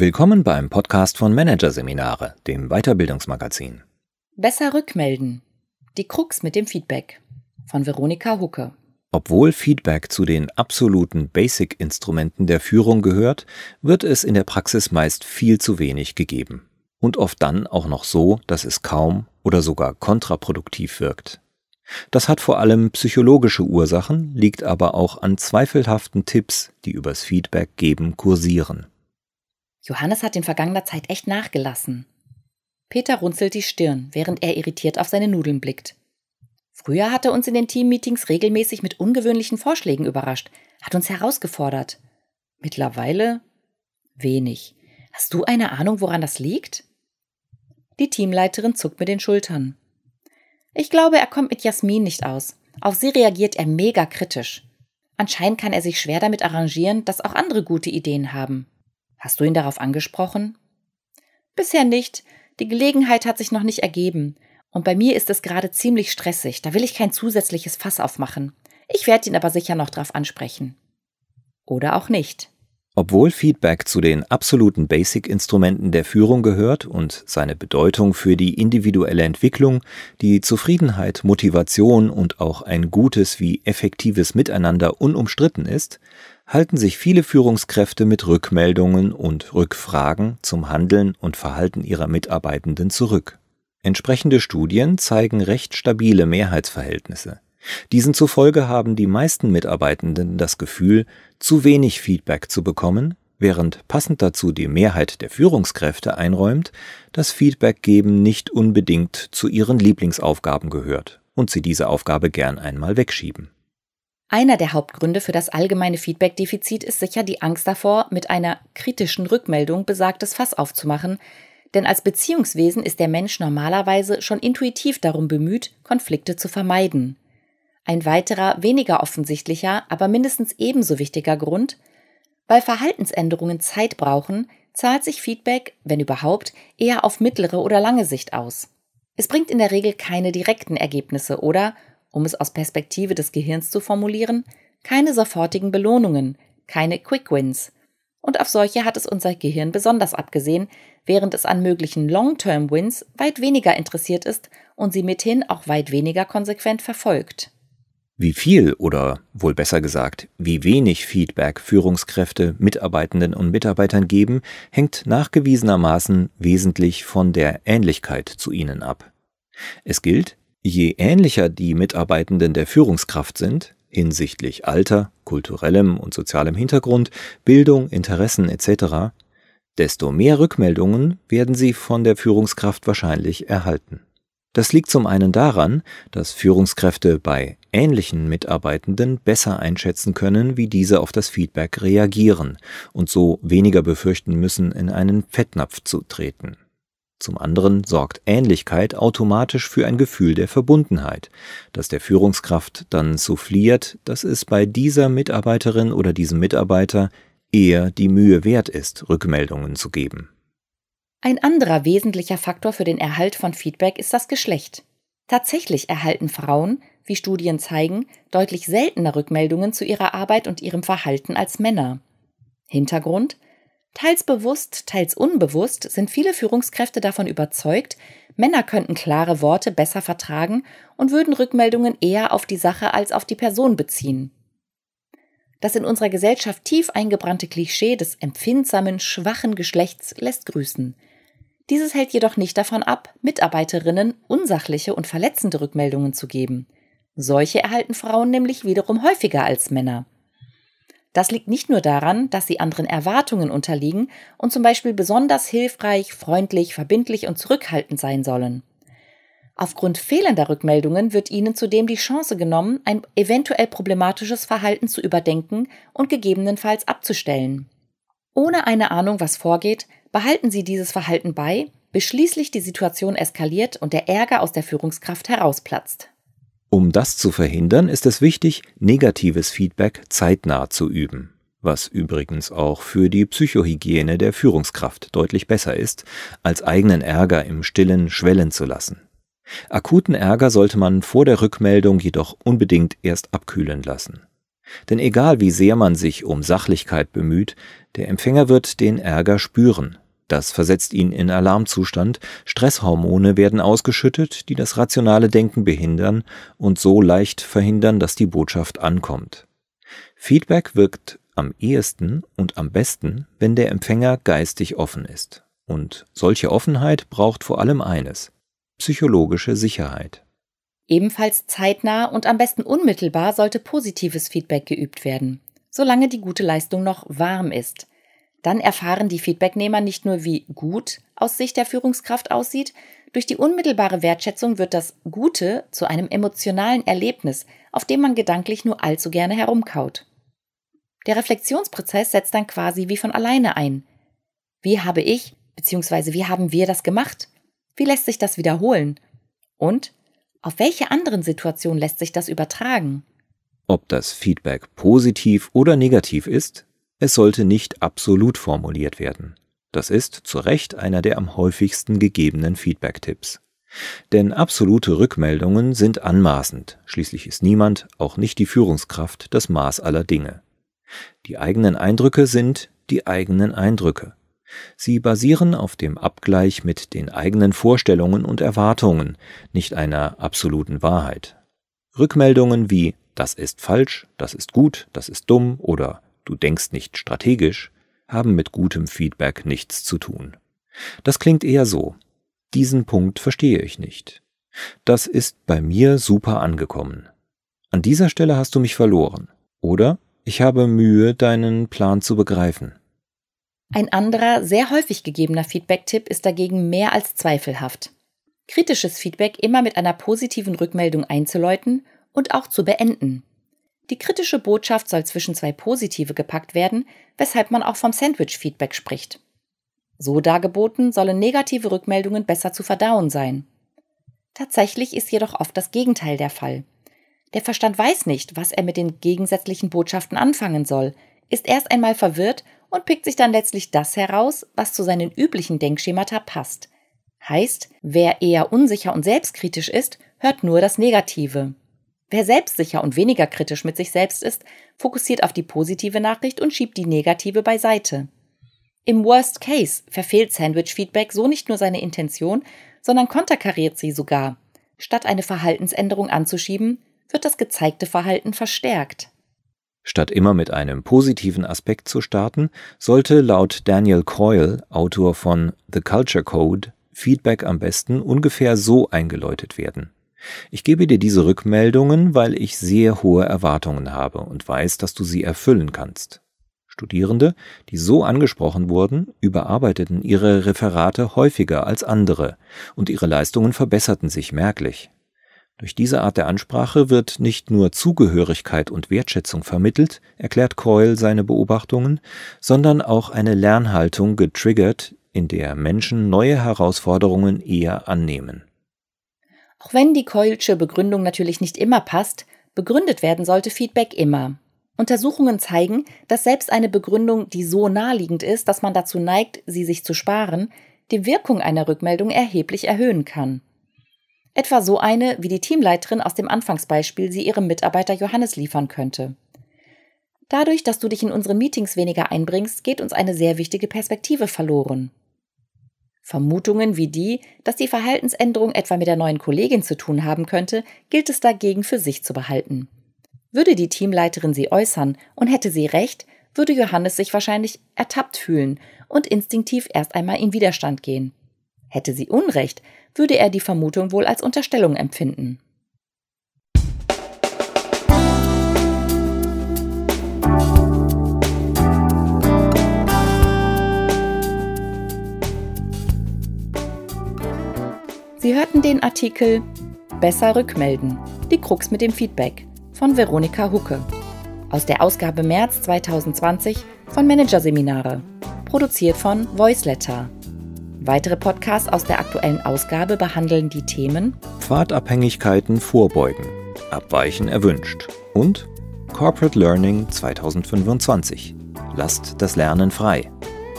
Willkommen beim Podcast von Managerseminare, dem Weiterbildungsmagazin. Besser rückmelden. Die Krux mit dem Feedback von Veronika Hucke. Obwohl Feedback zu den absoluten Basic-Instrumenten der Führung gehört, wird es in der Praxis meist viel zu wenig gegeben. Und oft dann auch noch so, dass es kaum oder sogar kontraproduktiv wirkt. Das hat vor allem psychologische Ursachen, liegt aber auch an zweifelhaften Tipps, die übers Feedback geben kursieren. Johannes hat in vergangener Zeit echt nachgelassen. Peter runzelt die Stirn, während er irritiert auf seine Nudeln blickt. Früher hat er uns in den Teammeetings regelmäßig mit ungewöhnlichen Vorschlägen überrascht, hat uns herausgefordert. Mittlerweile wenig. Hast du eine Ahnung, woran das liegt? Die Teamleiterin zuckt mit den Schultern. Ich glaube, er kommt mit Jasmin nicht aus. Auf sie reagiert er mega kritisch. Anscheinend kann er sich schwer damit arrangieren, dass auch andere gute Ideen haben. Hast du ihn darauf angesprochen? Bisher nicht. Die Gelegenheit hat sich noch nicht ergeben. Und bei mir ist es gerade ziemlich stressig. Da will ich kein zusätzliches Fass aufmachen. Ich werde ihn aber sicher noch darauf ansprechen. Oder auch nicht. Obwohl Feedback zu den absoluten Basic-Instrumenten der Führung gehört und seine Bedeutung für die individuelle Entwicklung, die Zufriedenheit, Motivation und auch ein gutes wie effektives Miteinander unumstritten ist, halten sich viele Führungskräfte mit Rückmeldungen und Rückfragen zum Handeln und Verhalten ihrer Mitarbeitenden zurück. Entsprechende Studien zeigen recht stabile Mehrheitsverhältnisse. Diesen zufolge haben die meisten Mitarbeitenden das Gefühl, zu wenig Feedback zu bekommen, während passend dazu die Mehrheit der Führungskräfte einräumt, dass Feedback geben nicht unbedingt zu ihren Lieblingsaufgaben gehört und sie diese Aufgabe gern einmal wegschieben. Einer der Hauptgründe für das allgemeine Feedback-Defizit ist sicher die Angst davor, mit einer kritischen Rückmeldung besagtes Fass aufzumachen, denn als Beziehungswesen ist der Mensch normalerweise schon intuitiv darum bemüht, Konflikte zu vermeiden. Ein weiterer, weniger offensichtlicher, aber mindestens ebenso wichtiger Grund, weil Verhaltensänderungen Zeit brauchen, zahlt sich Feedback, wenn überhaupt, eher auf mittlere oder lange Sicht aus. Es bringt in der Regel keine direkten Ergebnisse oder, um es aus Perspektive des Gehirns zu formulieren, keine sofortigen Belohnungen, keine Quick Wins. Und auf solche hat es unser Gehirn besonders abgesehen, während es an möglichen Long-Term Wins weit weniger interessiert ist und sie mithin auch weit weniger konsequent verfolgt. Wie viel oder wohl besser gesagt, wie wenig Feedback Führungskräfte Mitarbeitenden und Mitarbeitern geben, hängt nachgewiesenermaßen wesentlich von der Ähnlichkeit zu ihnen ab. Es gilt, Je ähnlicher die Mitarbeitenden der Führungskraft sind, hinsichtlich Alter, kulturellem und sozialem Hintergrund, Bildung, Interessen etc., desto mehr Rückmeldungen werden sie von der Führungskraft wahrscheinlich erhalten. Das liegt zum einen daran, dass Führungskräfte bei ähnlichen Mitarbeitenden besser einschätzen können, wie diese auf das Feedback reagieren und so weniger befürchten müssen, in einen Fettnapf zu treten. Zum anderen sorgt Ähnlichkeit automatisch für ein Gefühl der Verbundenheit, das der Führungskraft dann souffliert, dass es bei dieser Mitarbeiterin oder diesem Mitarbeiter eher die Mühe wert ist, Rückmeldungen zu geben. Ein anderer wesentlicher Faktor für den Erhalt von Feedback ist das Geschlecht. Tatsächlich erhalten Frauen, wie Studien zeigen, deutlich seltener Rückmeldungen zu ihrer Arbeit und ihrem Verhalten als Männer. Hintergrund Teils bewusst, teils unbewusst sind viele Führungskräfte davon überzeugt, Männer könnten klare Worte besser vertragen und würden Rückmeldungen eher auf die Sache als auf die Person beziehen. Das in unserer Gesellschaft tief eingebrannte Klischee des empfindsamen, schwachen Geschlechts lässt grüßen. Dieses hält jedoch nicht davon ab, Mitarbeiterinnen unsachliche und verletzende Rückmeldungen zu geben. Solche erhalten Frauen nämlich wiederum häufiger als Männer. Das liegt nicht nur daran, dass sie anderen Erwartungen unterliegen und zum Beispiel besonders hilfreich, freundlich, verbindlich und zurückhaltend sein sollen. Aufgrund fehlender Rückmeldungen wird ihnen zudem die Chance genommen, ein eventuell problematisches Verhalten zu überdenken und gegebenenfalls abzustellen. Ohne eine Ahnung, was vorgeht, behalten sie dieses Verhalten bei, bis schließlich die Situation eskaliert und der Ärger aus der Führungskraft herausplatzt. Um das zu verhindern, ist es wichtig, negatives Feedback zeitnah zu üben, was übrigens auch für die Psychohygiene der Führungskraft deutlich besser ist, als eigenen Ärger im stillen schwellen zu lassen. Akuten Ärger sollte man vor der Rückmeldung jedoch unbedingt erst abkühlen lassen. Denn egal wie sehr man sich um Sachlichkeit bemüht, der Empfänger wird den Ärger spüren. Das versetzt ihn in Alarmzustand, Stresshormone werden ausgeschüttet, die das rationale Denken behindern und so leicht verhindern, dass die Botschaft ankommt. Feedback wirkt am ehesten und am besten, wenn der Empfänger geistig offen ist. Und solche Offenheit braucht vor allem eines psychologische Sicherheit. Ebenfalls zeitnah und am besten unmittelbar sollte positives Feedback geübt werden, solange die gute Leistung noch warm ist. Dann erfahren die Feedbacknehmer nicht nur, wie gut aus Sicht der Führungskraft aussieht, durch die unmittelbare Wertschätzung wird das Gute zu einem emotionalen Erlebnis, auf dem man gedanklich nur allzu gerne herumkaut. Der Reflexionsprozess setzt dann quasi wie von alleine ein. Wie habe ich bzw. wie haben wir das gemacht? Wie lässt sich das wiederholen? Und auf welche anderen Situationen lässt sich das übertragen? Ob das Feedback positiv oder negativ ist, es sollte nicht absolut formuliert werden. Das ist zu Recht einer der am häufigsten gegebenen Feedback-Tipps. Denn absolute Rückmeldungen sind anmaßend, schließlich ist niemand, auch nicht die Führungskraft, das Maß aller Dinge. Die eigenen Eindrücke sind die eigenen Eindrücke. Sie basieren auf dem Abgleich mit den eigenen Vorstellungen und Erwartungen, nicht einer absoluten Wahrheit. Rückmeldungen wie das ist falsch, das ist gut, das ist dumm oder du denkst nicht strategisch haben mit gutem Feedback nichts zu tun. Das klingt eher so. Diesen Punkt verstehe ich nicht. Das ist bei mir super angekommen. An dieser Stelle hast du mich verloren. Oder ich habe Mühe, deinen Plan zu begreifen. Ein anderer, sehr häufig gegebener Feedback-Tipp ist dagegen mehr als zweifelhaft. Kritisches Feedback immer mit einer positiven Rückmeldung einzuläuten und auch zu beenden. Die kritische Botschaft soll zwischen zwei positive gepackt werden, weshalb man auch vom Sandwich-Feedback spricht. So dargeboten sollen negative Rückmeldungen besser zu verdauen sein. Tatsächlich ist jedoch oft das Gegenteil der Fall. Der Verstand weiß nicht, was er mit den gegensätzlichen Botschaften anfangen soll, ist erst einmal verwirrt und pickt sich dann letztlich das heraus, was zu seinen üblichen Denkschemata passt. Heißt, wer eher unsicher und selbstkritisch ist, hört nur das Negative. Wer selbstsicher und weniger kritisch mit sich selbst ist, fokussiert auf die positive Nachricht und schiebt die negative beiseite. Im Worst Case verfehlt Sandwich Feedback so nicht nur seine Intention, sondern konterkariert sie sogar. Statt eine Verhaltensänderung anzuschieben, wird das gezeigte Verhalten verstärkt. Statt immer mit einem positiven Aspekt zu starten, sollte laut Daniel Coyle, Autor von The Culture Code, Feedback am besten ungefähr so eingeläutet werden. Ich gebe dir diese Rückmeldungen, weil ich sehr hohe Erwartungen habe und weiß, dass du sie erfüllen kannst. Studierende, die so angesprochen wurden, überarbeiteten ihre Referate häufiger als andere und ihre Leistungen verbesserten sich merklich. Durch diese Art der Ansprache wird nicht nur Zugehörigkeit und Wertschätzung vermittelt, erklärt Coyle seine Beobachtungen, sondern auch eine Lernhaltung getriggert, in der Menschen neue Herausforderungen eher annehmen. Auch wenn die Coylsche Begründung natürlich nicht immer passt, begründet werden sollte Feedback immer. Untersuchungen zeigen, dass selbst eine Begründung, die so naheliegend ist, dass man dazu neigt, sie sich zu sparen, die Wirkung einer Rückmeldung erheblich erhöhen kann. Etwa so eine, wie die Teamleiterin aus dem Anfangsbeispiel sie ihrem Mitarbeiter Johannes liefern könnte. Dadurch, dass du dich in unseren Meetings weniger einbringst, geht uns eine sehr wichtige Perspektive verloren. Vermutungen wie die, dass die Verhaltensänderung etwa mit der neuen Kollegin zu tun haben könnte, gilt es dagegen für sich zu behalten. Würde die Teamleiterin sie äußern und hätte sie recht, würde Johannes sich wahrscheinlich ertappt fühlen und instinktiv erst einmal in Widerstand gehen. Hätte sie Unrecht, würde er die Vermutung wohl als Unterstellung empfinden. Sie hörten den Artikel Besser rückmelden. Die Krux mit dem Feedback von Veronika Hucke aus der Ausgabe März 2020 von Managerseminare, produziert von Voiceletter. Weitere Podcasts aus der aktuellen Ausgabe behandeln die Themen Pfadabhängigkeiten vorbeugen, Abweichen erwünscht und Corporate Learning 2025. Lasst das Lernen frei.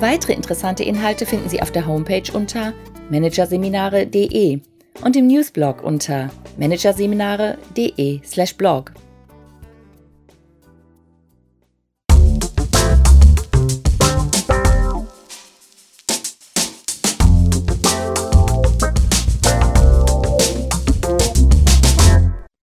Weitere interessante Inhalte finden Sie auf der Homepage unter managerseminare.de und im Newsblog unter managerseminare.de/blog.